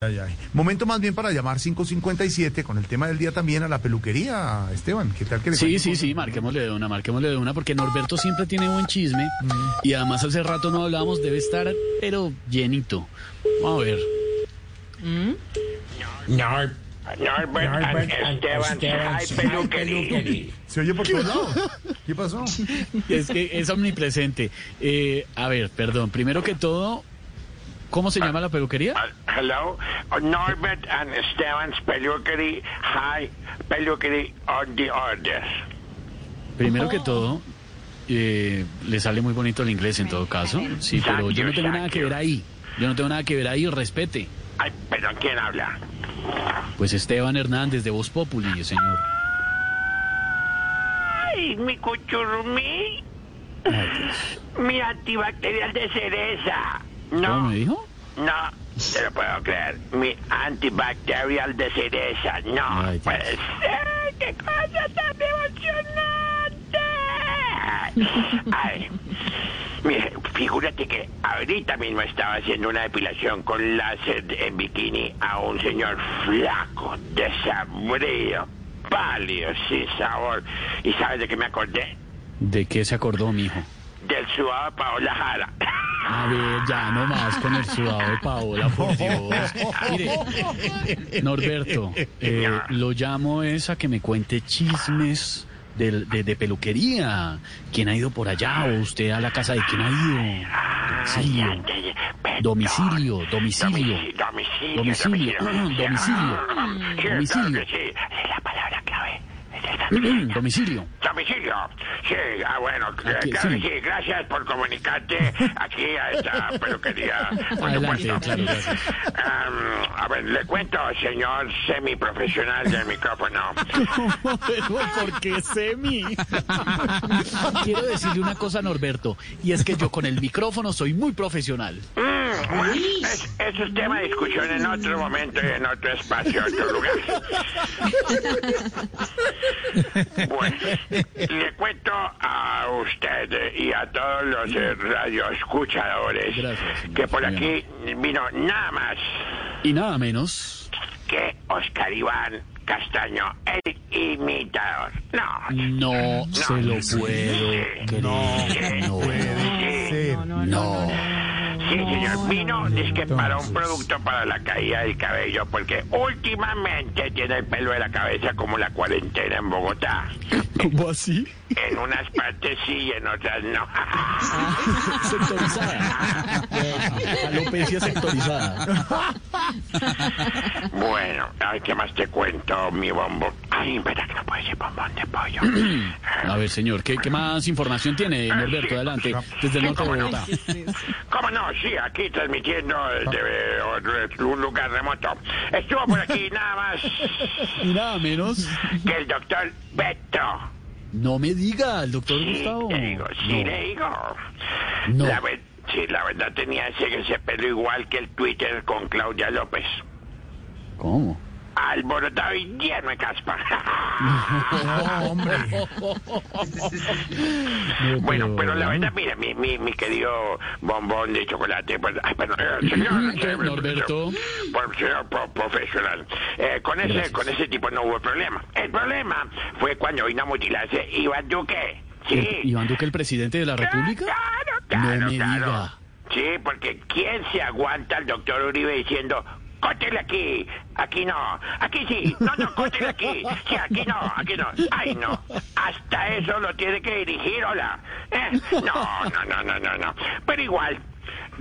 Ay, ay. Momento más bien para llamar 557 con el tema del día también a la peluquería, Esteban. ¿Qué tal que le Sí, sí, sí, marquémosle de una, marquémosle de una, porque Norberto siempre tiene buen chisme y además hace rato no hablábamos, debe estar, pero llenito. Vamos a ver. Nor- Norbert, Norbert and and Esteban, Esteban High Peluquería. Peluquería. Se oye por todos lados. ¿Qué pasó? Es que es omnipresente. Eh, a ver, perdón, primero que todo, ¿cómo se llama la peluquería? Uh, hello, Uh, Norbert and Esteban's Peluquería, High Peluquería on the order. Primero que todo, eh, le sale muy bonito el inglés en todo caso, sí, pero yo no tengo nada que ver ahí. Yo no tengo nada que ver ahí, respete. Ay, perdón, ¿quién habla? Pues Esteban Hernández de Voz Populi, señor. Ay, mi cuchurumí, Ay, Dios. mi antibacterial de cereza. ¿Cómo No, me dijo? no, te lo puedo creer. Mi antibacterial de cereza. No, Ay, puede ser. ¡Qué cosa tan emocionante! Ay, mire, figúrate que ahorita mismo estaba haciendo una depilación con láser en bikini a un señor flaco, desabrido, pálido, sin sabor. ¿Y sabes de qué me acordé? ¿De qué se acordó, mijo? Del sudado de Paola Jara. A ver, ya no más con el sudado de Paola, por Dios. Mire, Norberto, eh, lo llamo es a que me cuente chismes de, de, de peluquería. ¿Quién ha ido por allá? ¿O usted a la casa de quién ha ido? Domicilio. Domicilio, domicilio. Domicilio. Domicilio, domicilio, Sí, domicilio. claro que sí. Es la palabra clave. Es el domicilio. Domicilio. Sí, ah, bueno, eh, Aquí, claro sí. sí. Gracias por comunicarte aquí a esta peluquería. por Adelante, supuesto. claro, gracias. Am, a ver, le cuento, señor semiprofesional del micrófono. Pero, ¿por qué semi? Quiero decirle una cosa, Norberto, y es que yo con el micrófono soy muy profesional. Mm, bueno, es, eso es tema de discusión en otro momento y en otro espacio, en otro lugar. Bueno, le cuento a usted y a todos los eh, radioescuchadores Gracias, señor. que por aquí vino nada más Y nada menos. que Oscar Iván Castaño, el imitador. No, No se lo puedo creer. No, sí, no. Sí, señor. Vino, dice que para un producto para la caída del cabello, porque últimamente tiene el pelo de la cabeza como la cuarentena en Bogotá. ¿Cómo así? En unas partes sí y en otras no. Sectorizada. Alopecia sectorizada. Bueno, ay, ¿qué más te cuento, mi bombo? Ay, verdad que no puede bombón de pollo. A ver, señor, ¿qué, qué más información tiene, Norberto? Adelante, desde el norte de Bogotá. ¿Cómo no? Sí, aquí transmitiendo desde otro- un lugar remoto. Estuvo por aquí nada más Y nada menos. que el doctor Beto. No me diga, el doctor Sí, Gustavo. le digo, sí, No. le digo. No. La sí, la verdad tenía ese, ese pelo igual que el Twitter con Claudia López. ¿Cómo? Alborotado y lleno de caspa. No, hombre. No, Bueno, pero la verdad, mira, mi, mi, mi querido bombón de chocolate, pues, ay, perdón, eh, señor, Norberto. señor pro- profesional, eh, con ese, Gracias. con ese tipo no hubo problema. El problema fue cuando vino a mutilarse Iván Duque. Sí. ¿El- ¿Iván Duque, el presidente de la República? Claro, claro, No me claro. diga. Sí, porque ¿quién se aguanta al doctor Uribe diciendo, cótele aquí, aquí no, aquí sí, no, no, cótele aquí, sí, aquí no, aquí no, ay no, hasta eso lo tiene que dirigir, hola, ¿Eh? no, no, no, no, no, no, pero igual,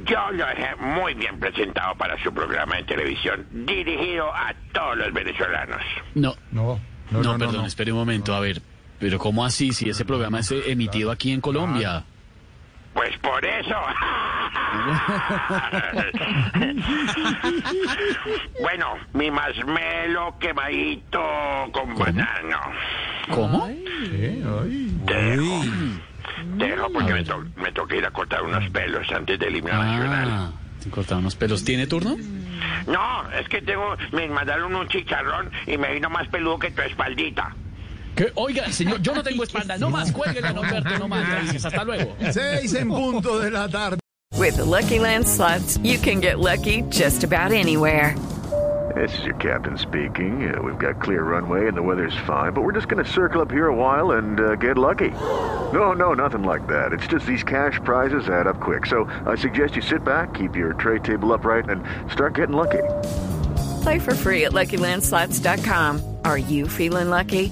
yo lo dejé muy bien presentado para su programa de televisión, dirigido a todos los venezolanos. No, No, no, no, no, no, perdón, no. espere un momento, a ver. Pero ¿cómo así? Si ese programa es emitido aquí en Colombia. Pues por eso. bueno, mi masmelo quemadito con banano. ¿Cómo? Eh, ay. Te dejo. Te dejo porque me, to- me toca ir a cortar unos pelos antes del himno nacional. Ah, te cortaron unos pelos. ¿Tiene turno? No, es que tengo, me mandaron un chicharrón y me vino más peludo que tu espaldita. ¿Qué? Oiga, señor, yo no tengo espalda. No más, cuélguela, Norberto, no más. Gracias, hasta luego. Seis en punto de la tarde. With the Lucky Land slots, you can get lucky just about anywhere. This is your captain speaking. Uh, we've got clear runway and the weather's fine, but we're just going to circle up here a while and uh, get lucky. No, no, nothing like that. It's just these cash prizes add up quick. So I suggest you sit back, keep your tray table upright, and start getting lucky. Play for free at LuckyLandSlots.com. Are you feeling lucky?